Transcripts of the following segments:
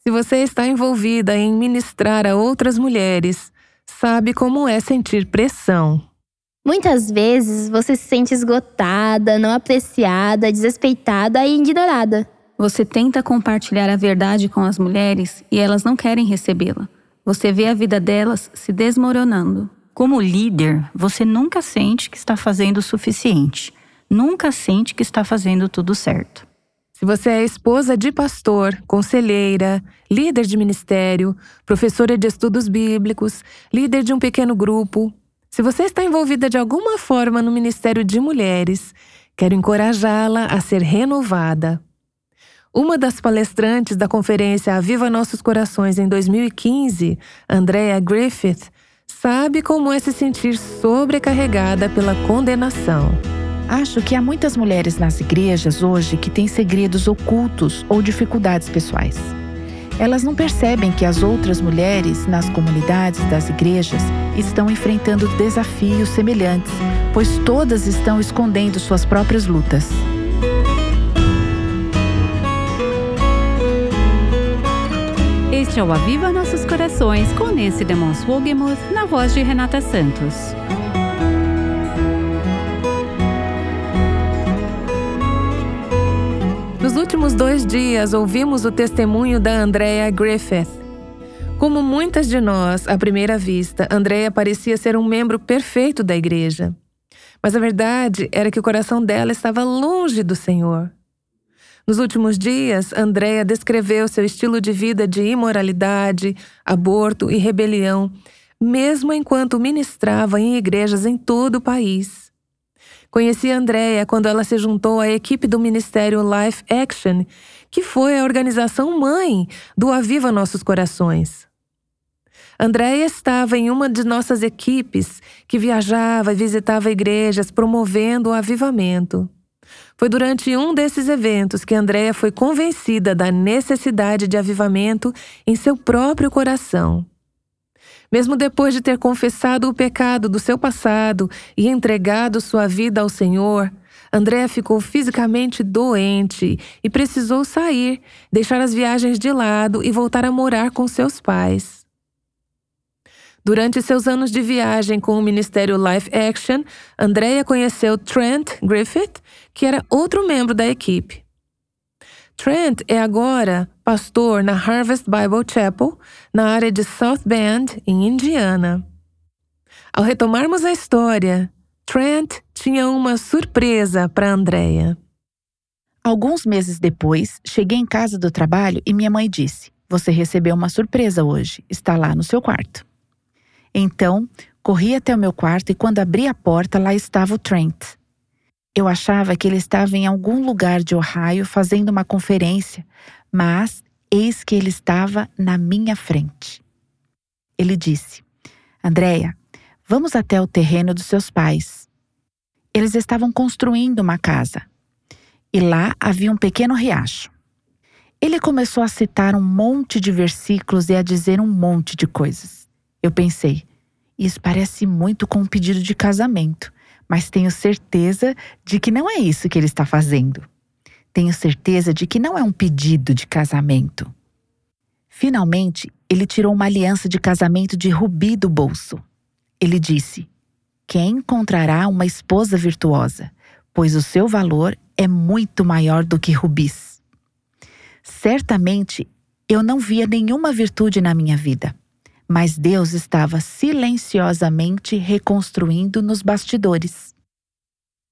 Se você está envolvida em ministrar a outras mulheres, sabe como é sentir pressão. Muitas vezes você se sente esgotada, não apreciada, desrespeitada e ignorada. Você tenta compartilhar a verdade com as mulheres e elas não querem recebê-la. Você vê a vida delas se desmoronando. Como líder, você nunca sente que está fazendo o suficiente. Nunca sente que está fazendo tudo certo. Se você é esposa de pastor, conselheira, líder de ministério, professora de estudos bíblicos, líder de um pequeno grupo, se você está envolvida de alguma forma no ministério de mulheres, quero encorajá-la a ser renovada. Uma das palestrantes da conferência Aviva Nossos Corações em 2015, Andrea Griffith, sabe como é se sentir sobrecarregada pela condenação. Acho que há muitas mulheres nas igrejas hoje que têm segredos ocultos ou dificuldades pessoais. Elas não percebem que as outras mulheres nas comunidades das igrejas estão enfrentando desafios semelhantes, pois todas estão escondendo suas próprias lutas. Este é o Aviva Nossos Corações com Nancy Demons Wogemuth na voz de Renata Santos. Últimos dois dias, ouvimos o testemunho da Andrea Griffith. Como muitas de nós, à primeira vista, Andrea parecia ser um membro perfeito da igreja. Mas a verdade era que o coração dela estava longe do Senhor. Nos últimos dias, Andrea descreveu seu estilo de vida de imoralidade, aborto e rebelião, mesmo enquanto ministrava em igrejas em todo o país. Conheci a Andrea quando ela se juntou à equipe do Ministério Life Action, que foi a organização mãe do Aviva Nossos Corações. Andréia estava em uma de nossas equipes que viajava e visitava igrejas promovendo o avivamento. Foi durante um desses eventos que Andréia foi convencida da necessidade de avivamento em seu próprio coração. Mesmo depois de ter confessado o pecado do seu passado e entregado sua vida ao Senhor, André ficou fisicamente doente e precisou sair, deixar as viagens de lado e voltar a morar com seus pais. Durante seus anos de viagem com o Ministério Life Action, Andrea conheceu Trent Griffith, que era outro membro da equipe. Trent é agora pastor na Harvest Bible Chapel, na área de South Bend, em Indiana. Ao retomarmos a história, Trent tinha uma surpresa para Andrea. Alguns meses depois, cheguei em casa do trabalho e minha mãe disse: Você recebeu uma surpresa hoje, está lá no seu quarto. Então, corri até o meu quarto e quando abri a porta, lá estava o Trent. Eu achava que ele estava em algum lugar de Ohio fazendo uma conferência, mas eis que ele estava na minha frente. Ele disse: Andréia, vamos até o terreno dos seus pais. Eles estavam construindo uma casa e lá havia um pequeno riacho. Ele começou a citar um monte de versículos e a dizer um monte de coisas. Eu pensei, isso parece muito com um pedido de casamento mas tenho certeza de que não é isso que ele está fazendo. Tenho certeza de que não é um pedido de casamento. Finalmente, ele tirou uma aliança de casamento de rubi do bolso. Ele disse: Quem encontrará uma esposa virtuosa? Pois o seu valor é muito maior do que rubis. Certamente, eu não via nenhuma virtude na minha vida mas Deus estava silenciosamente reconstruindo nos bastidores.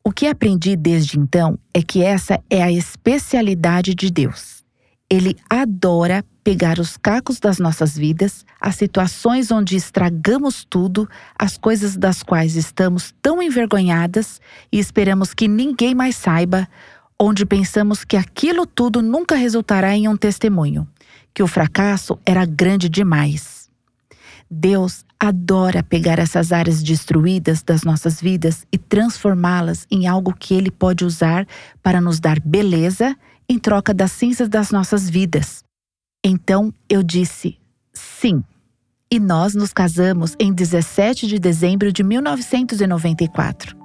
O que aprendi desde então é que essa é a especialidade de Deus. Ele adora pegar os cacos das nossas vidas, as situações onde estragamos tudo, as coisas das quais estamos tão envergonhadas e esperamos que ninguém mais saiba, onde pensamos que aquilo tudo nunca resultará em um testemunho, que o fracasso era grande demais Deus adora pegar essas áreas destruídas das nossas vidas e transformá-las em algo que Ele pode usar para nos dar beleza em troca das cinzas das nossas vidas. Então eu disse sim. E nós nos casamos em 17 de dezembro de 1994.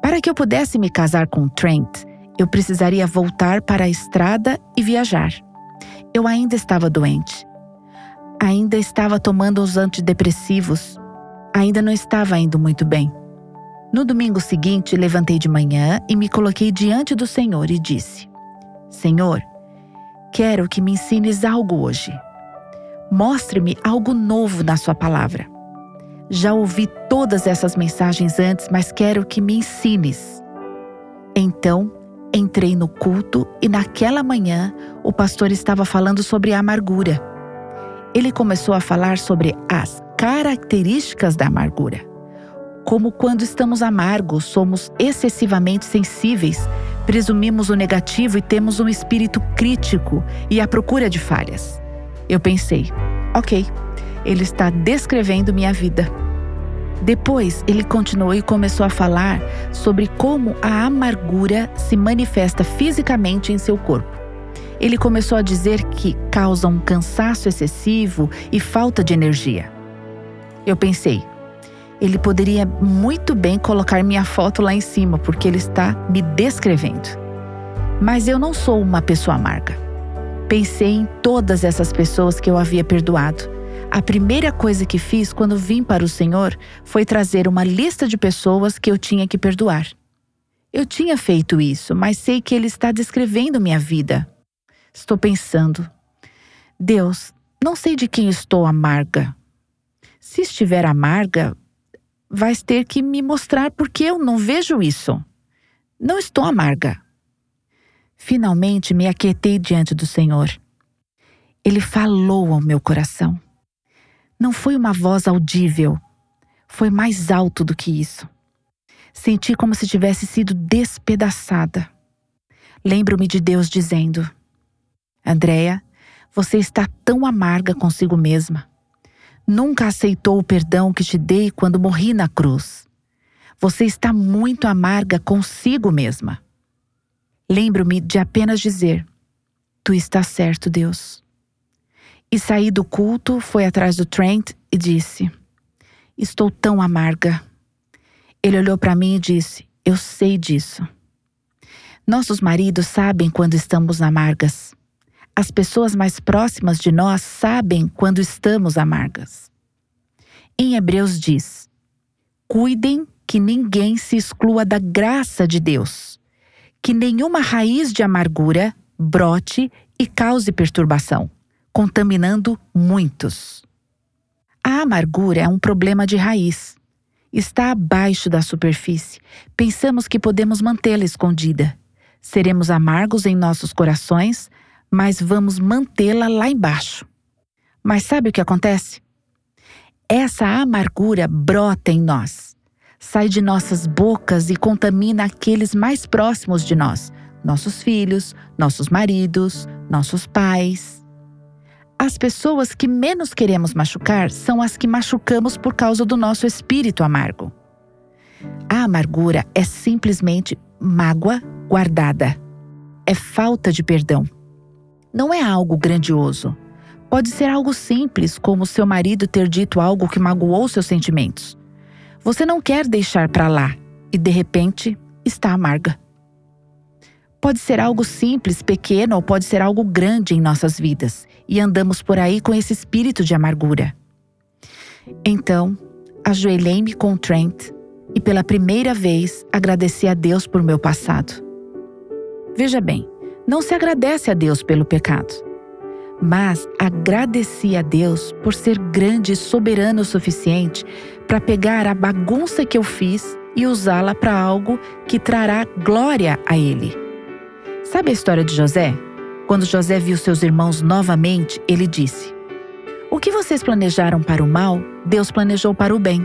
Para que eu pudesse me casar com Trent, eu precisaria voltar para a estrada e viajar. Eu ainda estava doente. Ainda estava tomando os antidepressivos. Ainda não estava indo muito bem. No domingo seguinte, levantei de manhã e me coloquei diante do Senhor e disse: Senhor, quero que me ensines algo hoje. Mostre-me algo novo na Sua palavra. Já ouvi todas essas mensagens antes, mas quero que me ensines. Então, entrei no culto e naquela manhã o pastor estava falando sobre a amargura. Ele começou a falar sobre as características da amargura. Como quando estamos amargos, somos excessivamente sensíveis, presumimos o negativo e temos um espírito crítico e à procura de falhas. Eu pensei, ok, ele está descrevendo minha vida. Depois, ele continuou e começou a falar sobre como a amargura se manifesta fisicamente em seu corpo. Ele começou a dizer que causa um cansaço excessivo e falta de energia. Eu pensei, ele poderia muito bem colocar minha foto lá em cima, porque ele está me descrevendo. Mas eu não sou uma pessoa amarga. Pensei em todas essas pessoas que eu havia perdoado a primeira coisa que fiz quando vim para o Senhor foi trazer uma lista de pessoas que eu tinha que perdoar. Eu tinha feito isso, mas sei que Ele está descrevendo minha vida. Estou pensando, Deus, não sei de quem estou amarga. Se estiver amarga, vais ter que me mostrar porque eu não vejo isso. Não estou amarga. Finalmente me aquietei diante do Senhor. Ele falou ao meu coração. Não foi uma voz audível, foi mais alto do que isso. Senti como se tivesse sido despedaçada. Lembro-me de Deus dizendo: Andréia, você está tão amarga consigo mesma. Nunca aceitou o perdão que te dei quando morri na cruz. Você está muito amarga consigo mesma. Lembro-me de apenas dizer: Tu estás certo, Deus. E saí do culto, foi atrás do Trent e disse: Estou tão amarga. Ele olhou para mim e disse: Eu sei disso. Nossos maridos sabem quando estamos amargas. As pessoas mais próximas de nós sabem quando estamos amargas. Em Hebreus diz: Cuidem que ninguém se exclua da graça de Deus, que nenhuma raiz de amargura brote e cause perturbação contaminando muitos. A amargura é um problema de raiz. Está abaixo da superfície. Pensamos que podemos mantê-la escondida. Seremos amargos em nossos corações, mas vamos mantê-la lá embaixo. Mas sabe o que acontece? Essa amargura brota em nós, sai de nossas bocas e contamina aqueles mais próximos de nós, nossos filhos, nossos maridos, nossos pais. As pessoas que menos queremos machucar são as que machucamos por causa do nosso espírito amargo. A amargura é simplesmente mágoa guardada. É falta de perdão. Não é algo grandioso. Pode ser algo simples, como seu marido ter dito algo que magoou seus sentimentos. Você não quer deixar para lá e, de repente, está amarga. Pode ser algo simples, pequeno ou pode ser algo grande em nossas vidas e andamos por aí com esse espírito de amargura. Então, ajoelhei-me com Trent e pela primeira vez agradeci a Deus por meu passado. Veja bem, não se agradece a Deus pelo pecado, mas agradeci a Deus por ser grande e soberano o suficiente para pegar a bagunça que eu fiz e usá-la para algo que trará glória a Ele. Sabe a história de José? Quando José viu seus irmãos novamente, ele disse: O que vocês planejaram para o mal, Deus planejou para o bem.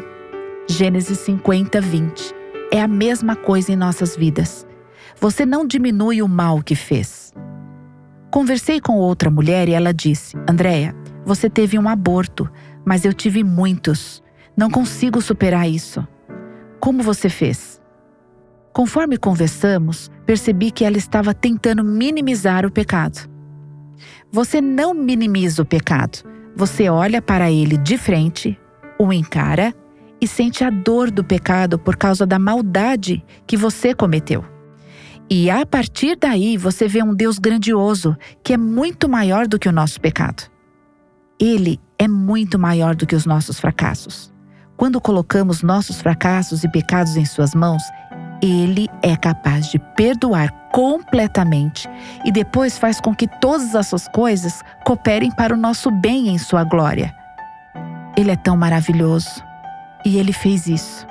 Gênesis 50, 20. É a mesma coisa em nossas vidas. Você não diminui o mal que fez. Conversei com outra mulher e ela disse: Andréia, você teve um aborto, mas eu tive muitos. Não consigo superar isso. Como você fez? Conforme conversamos, percebi que ela estava tentando minimizar o pecado. Você não minimiza o pecado, você olha para ele de frente, o encara e sente a dor do pecado por causa da maldade que você cometeu. E a partir daí você vê um Deus grandioso que é muito maior do que o nosso pecado. Ele é muito maior do que os nossos fracassos. Quando colocamos nossos fracassos e pecados em Suas mãos, Ele é capaz de perdoar completamente e depois faz com que todas essas coisas cooperem para o nosso bem em Sua glória. Ele é tão maravilhoso e Ele fez isso.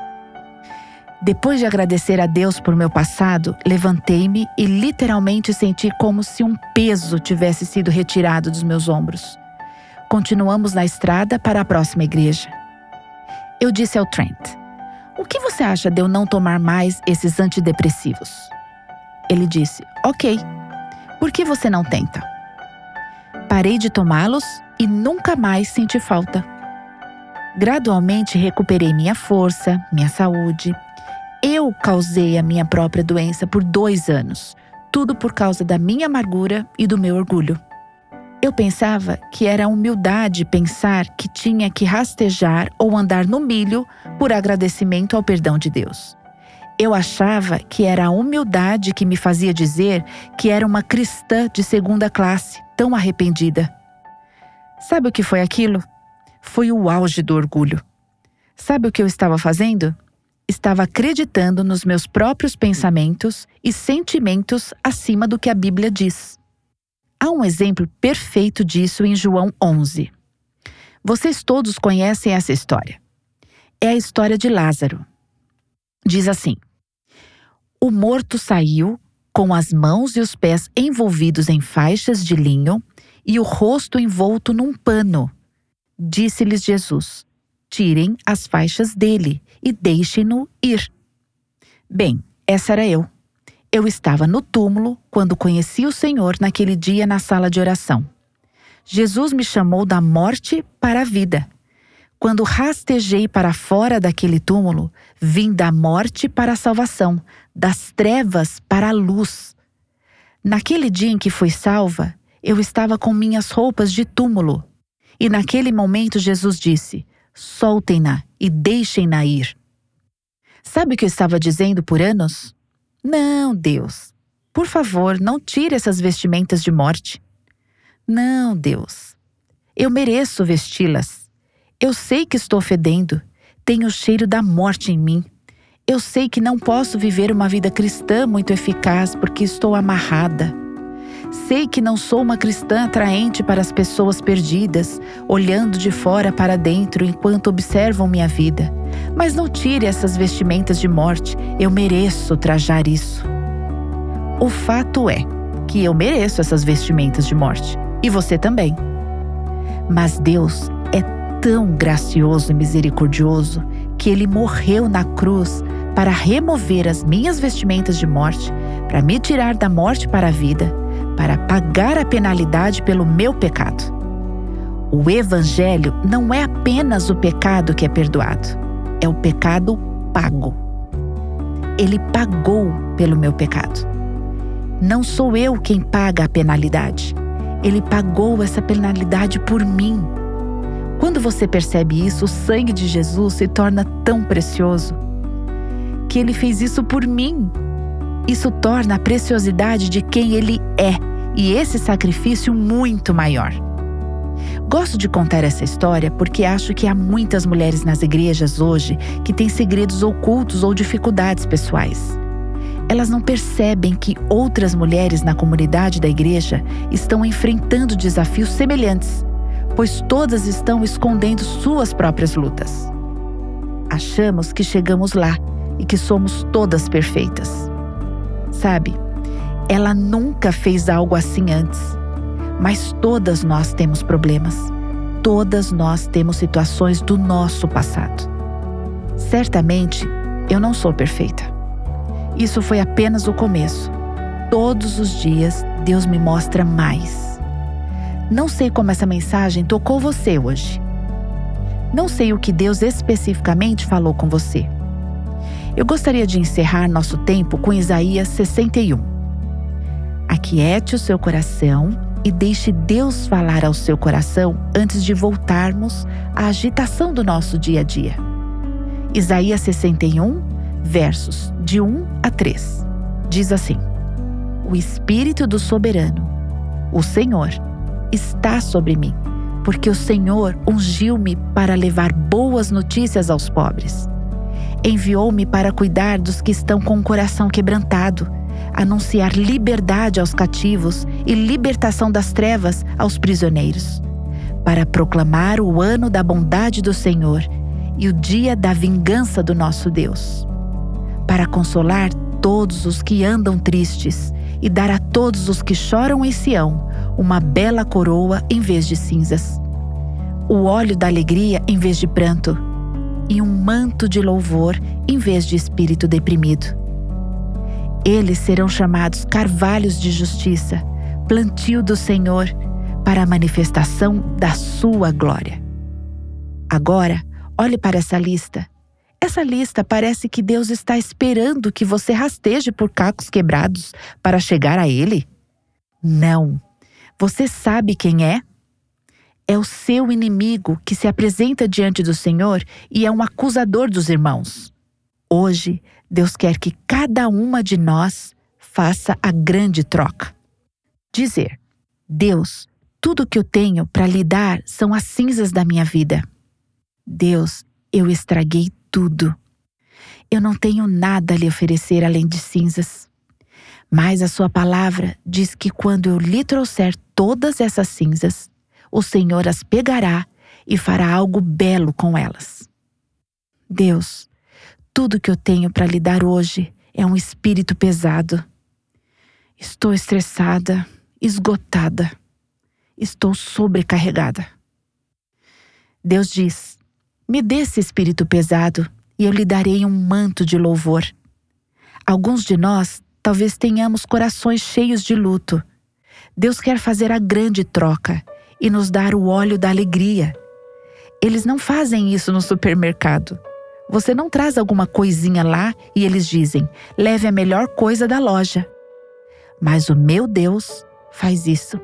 Depois de agradecer a Deus por meu passado, levantei-me e literalmente senti como se um peso tivesse sido retirado dos meus ombros. Continuamos na estrada para a próxima igreja. Eu disse ao Trent: O que você acha de eu não tomar mais esses antidepressivos? Ele disse: Ok. Por que você não tenta? Parei de tomá-los e nunca mais senti falta. Gradualmente recuperei minha força, minha saúde. Eu causei a minha própria doença por dois anos, tudo por causa da minha amargura e do meu orgulho. Eu pensava que era humildade pensar que tinha que rastejar ou andar no milho por agradecimento ao perdão de Deus. Eu achava que era a humildade que me fazia dizer que era uma cristã de segunda classe, tão arrependida. Sabe o que foi aquilo? Foi o auge do orgulho. Sabe o que eu estava fazendo? Estava acreditando nos meus próprios pensamentos e sentimentos acima do que a Bíblia diz. Há um exemplo perfeito disso em João 11. Vocês todos conhecem essa história. É a história de Lázaro. Diz assim: O morto saiu com as mãos e os pés envolvidos em faixas de linho e o rosto envolto num pano. Disse-lhes Jesus: Tirem as faixas dele e deixem-no ir. Bem, essa era eu. Eu estava no túmulo quando conheci o Senhor naquele dia na sala de oração. Jesus me chamou da morte para a vida. Quando rastejei para fora daquele túmulo, vim da morte para a salvação, das trevas para a luz. Naquele dia em que fui salva, eu estava com minhas roupas de túmulo. E naquele momento Jesus disse: Soltem-na e deixem-na ir. Sabe o que eu estava dizendo por anos? Não, Deus. Por favor, não tire essas vestimentas de morte. Não, Deus. Eu mereço vesti-las. Eu sei que estou fedendo. Tenho o cheiro da morte em mim. Eu sei que não posso viver uma vida cristã muito eficaz porque estou amarrada. Sei que não sou uma cristã atraente para as pessoas perdidas, olhando de fora para dentro enquanto observam minha vida. Mas não tire essas vestimentas de morte, eu mereço trajar isso. O fato é que eu mereço essas vestimentas de morte, e você também. Mas Deus é tão gracioso e misericordioso que ele morreu na cruz para remover as minhas vestimentas de morte, para me tirar da morte para a vida para pagar a penalidade pelo meu pecado. O Evangelho não é apenas o pecado que é perdoado, é o pecado pago. Ele pagou pelo meu pecado. Não sou eu quem paga a penalidade. Ele pagou essa penalidade por mim. Quando você percebe isso, o sangue de Jesus se torna tão precioso que ele fez isso por mim isso torna a preciosidade de quem ele é e esse sacrifício muito maior. Gosto de contar essa história porque acho que há muitas mulheres nas igrejas hoje que têm segredos ocultos ou dificuldades pessoais. Elas não percebem que outras mulheres na comunidade da igreja estão enfrentando desafios semelhantes, pois todas estão escondendo suas próprias lutas. Achamos que chegamos lá e que somos todas perfeitas sabe? Ela nunca fez algo assim antes. Mas todas nós temos problemas. Todas nós temos situações do nosso passado. Certamente, eu não sou perfeita. Isso foi apenas o começo. Todos os dias, Deus me mostra mais. Não sei como essa mensagem tocou você hoje. Não sei o que Deus especificamente falou com você. Eu gostaria de encerrar nosso tempo com Isaías 61. Aquiete o seu coração e deixe Deus falar ao seu coração antes de voltarmos à agitação do nosso dia a dia. Isaías 61, versos de 1 a 3. Diz assim: O Espírito do Soberano, o Senhor, está sobre mim, porque o Senhor ungiu-me para levar boas notícias aos pobres. Enviou-me para cuidar dos que estão com o coração quebrantado, anunciar liberdade aos cativos e libertação das trevas aos prisioneiros, para proclamar o ano da bondade do Senhor e o dia da vingança do nosso Deus, para consolar todos os que andam tristes e dar a todos os que choram em Sião uma bela coroa em vez de cinzas, o óleo da alegria em vez de pranto, e um manto de louvor em vez de espírito deprimido. Eles serão chamados carvalhos de justiça, plantio do Senhor, para a manifestação da sua glória. Agora, olhe para essa lista. Essa lista parece que Deus está esperando que você rasteje por cacos quebrados para chegar a Ele? Não. Você sabe quem é? É o seu inimigo que se apresenta diante do Senhor e é um acusador dos irmãos. Hoje, Deus quer que cada uma de nós faça a grande troca. Dizer: Deus, tudo que eu tenho para lhe dar são as cinzas da minha vida. Deus, eu estraguei tudo. Eu não tenho nada a lhe oferecer além de cinzas. Mas a sua palavra diz que quando eu lhe trouxer todas essas cinzas, o Senhor as pegará e fará algo belo com elas. Deus, tudo que eu tenho para lhe dar hoje é um espírito pesado. Estou estressada, esgotada, estou sobrecarregada. Deus diz: Me dê esse espírito pesado e eu lhe darei um manto de louvor. Alguns de nós talvez tenhamos corações cheios de luto. Deus quer fazer a grande troca e nos dar o óleo da alegria. Eles não fazem isso no supermercado. Você não traz alguma coisinha lá e eles dizem: leve a melhor coisa da loja. Mas o meu Deus faz isso.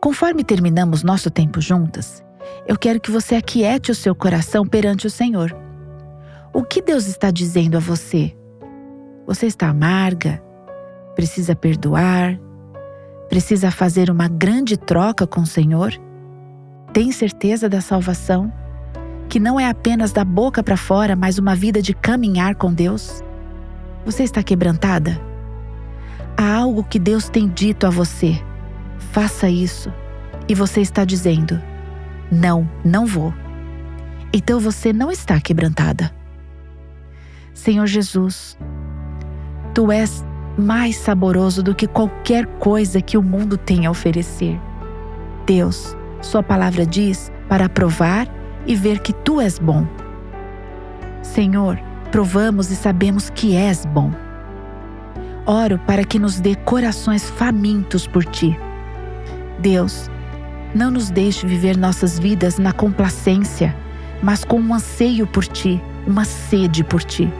Conforme terminamos nosso tempo juntas, eu quero que você aquiete o seu coração perante o Senhor. O que Deus está dizendo a você? Você está amarga? Precisa perdoar? Precisa fazer uma grande troca com o Senhor? Tem certeza da salvação? Que não é apenas da boca para fora, mas uma vida de caminhar com Deus? Você está quebrantada? Há algo que Deus tem dito a você. Faça isso. E você está dizendo: não, não vou. Então você não está quebrantada. Senhor Jesus, tu és mais saboroso do que qualquer coisa que o mundo tem a oferecer. Deus, Sua palavra diz para provar e ver que tu és bom. Senhor, provamos e sabemos que és bom. Oro para que nos dê corações famintos por ti. Deus, não nos deixe viver nossas vidas na complacência, mas com um anseio por Ti, uma sede por Ti.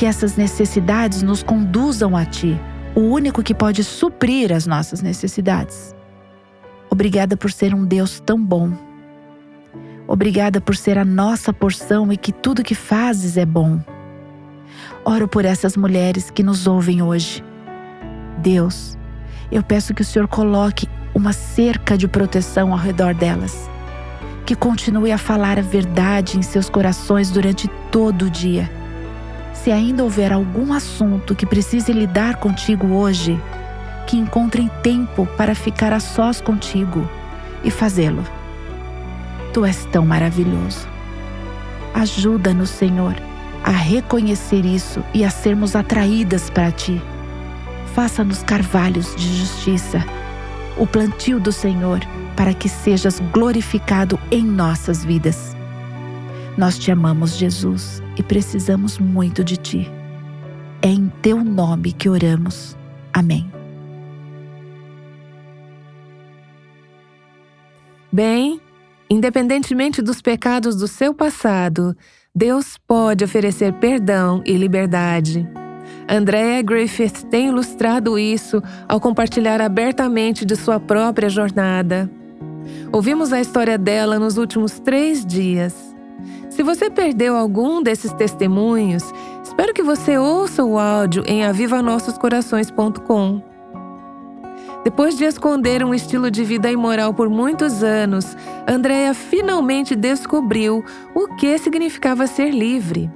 Que essas necessidades nos conduzam a Ti, o único que pode suprir as nossas necessidades. Obrigada por ser um Deus tão bom. Obrigada por ser a nossa porção e que tudo que fazes é bom. Oro por essas mulheres que nos ouvem hoje. Deus, eu peço que o Senhor coloque uma cerca de proteção ao redor delas. Que continue a falar a verdade em seus corações durante todo o dia. Se ainda houver algum assunto que precise lidar contigo hoje, que encontrem tempo para ficar a sós contigo e fazê-lo. Tu és tão maravilhoso. Ajuda-nos, Senhor, a reconhecer isso e a sermos atraídas para ti. Faça-nos carvalhos de justiça o plantio do Senhor para que sejas glorificado em nossas vidas. Nós te amamos, Jesus, e precisamos muito de ti. É em teu nome que oramos. Amém. Bem, independentemente dos pecados do seu passado, Deus pode oferecer perdão e liberdade. Andrea Griffith tem ilustrado isso ao compartilhar abertamente de sua própria jornada. Ouvimos a história dela nos últimos três dias. Se você perdeu algum desses testemunhos, Espero que você ouça o áudio em avivanossoscorações.com. Depois de esconder um estilo de vida imoral por muitos anos, Andrea finalmente descobriu o que significava ser livre.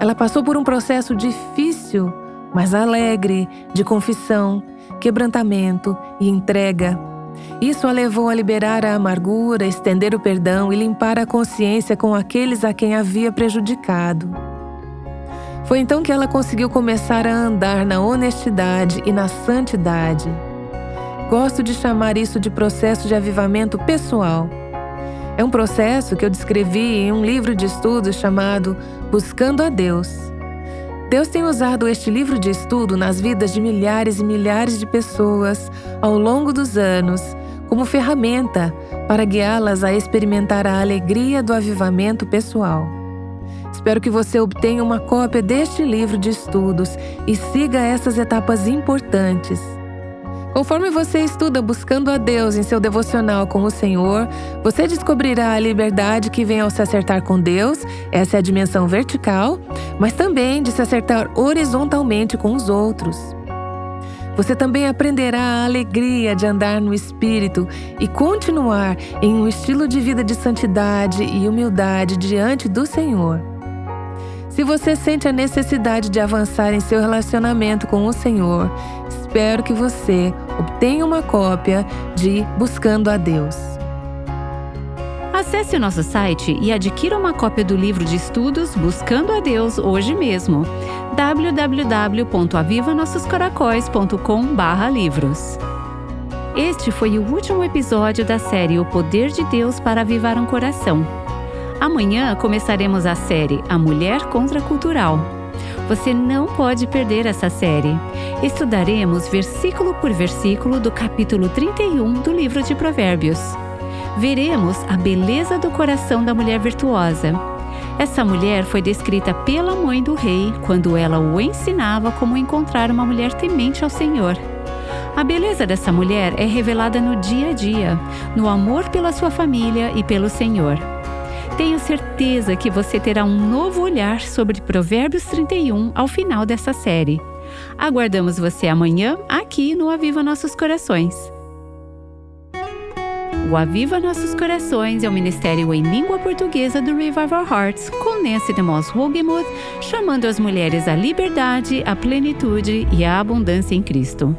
Ela passou por um processo difícil, mas alegre, de confissão, quebrantamento e entrega. Isso a levou a liberar a amargura, estender o perdão e limpar a consciência com aqueles a quem havia prejudicado. Foi então que ela conseguiu começar a andar na honestidade e na santidade. Gosto de chamar isso de processo de avivamento pessoal. É um processo que eu descrevi em um livro de estudos chamado Buscando a Deus. Deus tem usado este livro de estudo nas vidas de milhares e milhares de pessoas ao longo dos anos como ferramenta para guiá-las a experimentar a alegria do avivamento pessoal. Espero que você obtenha uma cópia deste livro de estudos e siga essas etapas importantes. Conforme você estuda buscando a Deus em seu devocional com o Senhor, você descobrirá a liberdade que vem ao se acertar com Deus, essa é a dimensão vertical, mas também de se acertar horizontalmente com os outros. Você também aprenderá a alegria de andar no Espírito e continuar em um estilo de vida de santidade e humildade diante do Senhor. Se você sente a necessidade de avançar em seu relacionamento com o Senhor, espero que você obtenha uma cópia de Buscando a Deus. Acesse o nosso site e adquira uma cópia do livro de estudos Buscando a Deus hoje mesmo. www.avivanossoscoracóis.com/livros. Este foi o último episódio da série O Poder de Deus para Avivar um Coração. Amanhã começaremos a série A Mulher Contracultural. Você não pode perder essa série. Estudaremos versículo por versículo do capítulo 31 do livro de Provérbios. Veremos a beleza do coração da mulher virtuosa. Essa mulher foi descrita pela mãe do rei quando ela o ensinava como encontrar uma mulher temente ao Senhor. A beleza dessa mulher é revelada no dia a dia, no amor pela sua família e pelo Senhor. Tenho certeza que você terá um novo olhar sobre Provérbios 31 ao final dessa série. Aguardamos você amanhã aqui no Aviva Nossos Corações. O Aviva Nossos Corações é o ministério em língua portuguesa do Revival Hearts, com Nancy DeMoss Wogemuth, chamando as mulheres à liberdade, à plenitude e à abundância em Cristo.